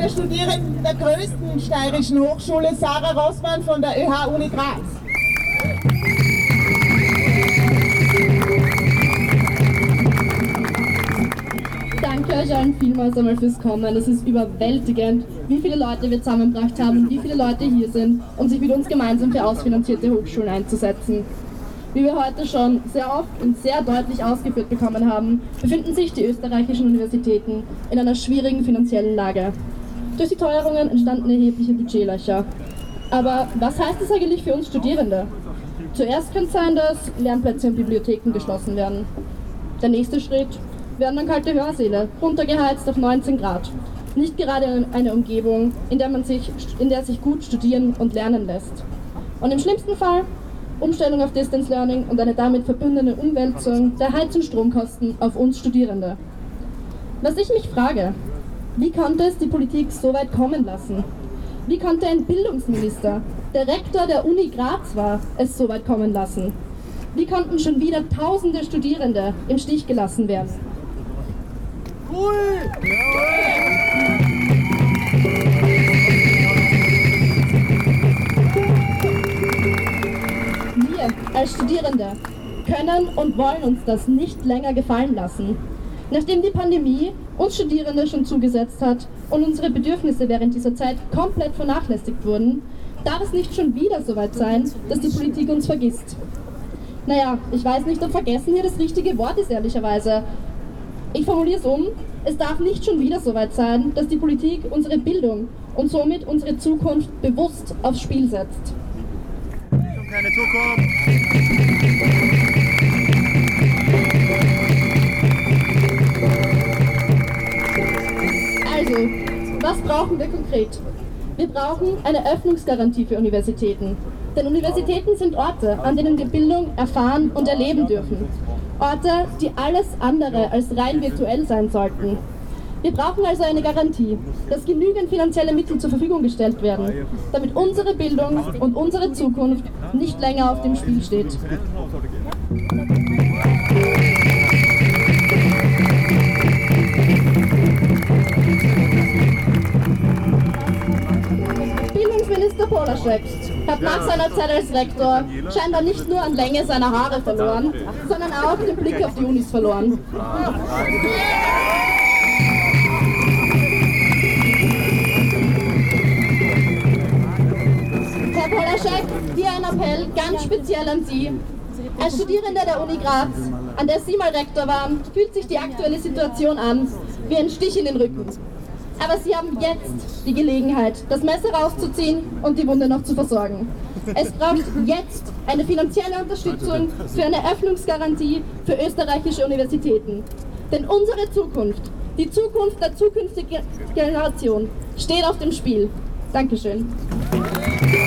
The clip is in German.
der Studierenden der größten steirischen Hochschule, Sarah Rossmann von der ÖH Uni Graz. Danke euch allen vielmals einmal fürs Kommen. Es ist überwältigend, wie viele Leute wir zusammengebracht haben wie viele Leute hier sind, um sich mit uns gemeinsam für ausfinanzierte Hochschulen einzusetzen. Wie wir heute schon sehr oft und sehr deutlich ausgeführt bekommen haben, befinden sich die österreichischen Universitäten in einer schwierigen finanziellen Lage. Durch die Teuerungen entstanden erhebliche Budgetlöcher. Aber was heißt das eigentlich für uns Studierende? Zuerst kann es sein, dass Lernplätze und Bibliotheken geschlossen werden. Der nächste Schritt werden dann kalte Hörsäle, runtergeheizt auf 19 Grad. Nicht gerade eine Umgebung, in der, man sich, in der sich gut studieren und lernen lässt. Und im schlimmsten Fall Umstellung auf Distance Learning und eine damit verbundene Umwälzung der Heiz- und Stromkosten auf uns Studierende. Was ich mich frage, wie konnte es die Politik so weit kommen lassen? Wie konnte ein Bildungsminister, der Rektor der Uni Graz war, es so weit kommen lassen? Wie konnten schon wieder tausende Studierende im Stich gelassen werden? Wir als Studierende können und wollen uns das nicht länger gefallen lassen. Nachdem die Pandemie uns Studierende schon zugesetzt hat und unsere Bedürfnisse während dieser Zeit komplett vernachlässigt wurden, darf es nicht schon wieder so weit sein, dass die Politik uns vergisst. Naja, ich weiß nicht, ob vergessen hier das richtige Wort ist, ehrlicherweise. Ich formuliere es um, es darf nicht schon wieder so weit sein, dass die Politik unsere Bildung und somit unsere Zukunft bewusst aufs Spiel setzt. Keine Zukunft. Was brauchen wir konkret? Wir brauchen eine Öffnungsgarantie für Universitäten. Denn Universitäten sind Orte, an denen wir Bildung erfahren und erleben dürfen. Orte, die alles andere als rein virtuell sein sollten. Wir brauchen also eine Garantie, dass genügend finanzielle Mittel zur Verfügung gestellt werden, damit unsere Bildung und unsere Zukunft nicht länger auf dem Spiel steht. Polaschek hat nach seiner Zeit als Rektor scheinbar nicht nur an Länge seiner Haare verloren, sondern auch den Blick auf die Unis verloren. Herr Polaschek, hier ein Appell ganz speziell an Sie. Als Studierender der Uni Graz, an der Sie mal Rektor waren, fühlt sich die aktuelle Situation an wie ein Stich in den Rücken. Aber Sie haben jetzt die Gelegenheit, das Messer rauszuziehen und die Wunde noch zu versorgen. Es braucht jetzt eine finanzielle Unterstützung für eine Öffnungsgarantie für österreichische Universitäten. Denn unsere Zukunft, die Zukunft der zukünftigen Generation, steht auf dem Spiel. Dankeschön.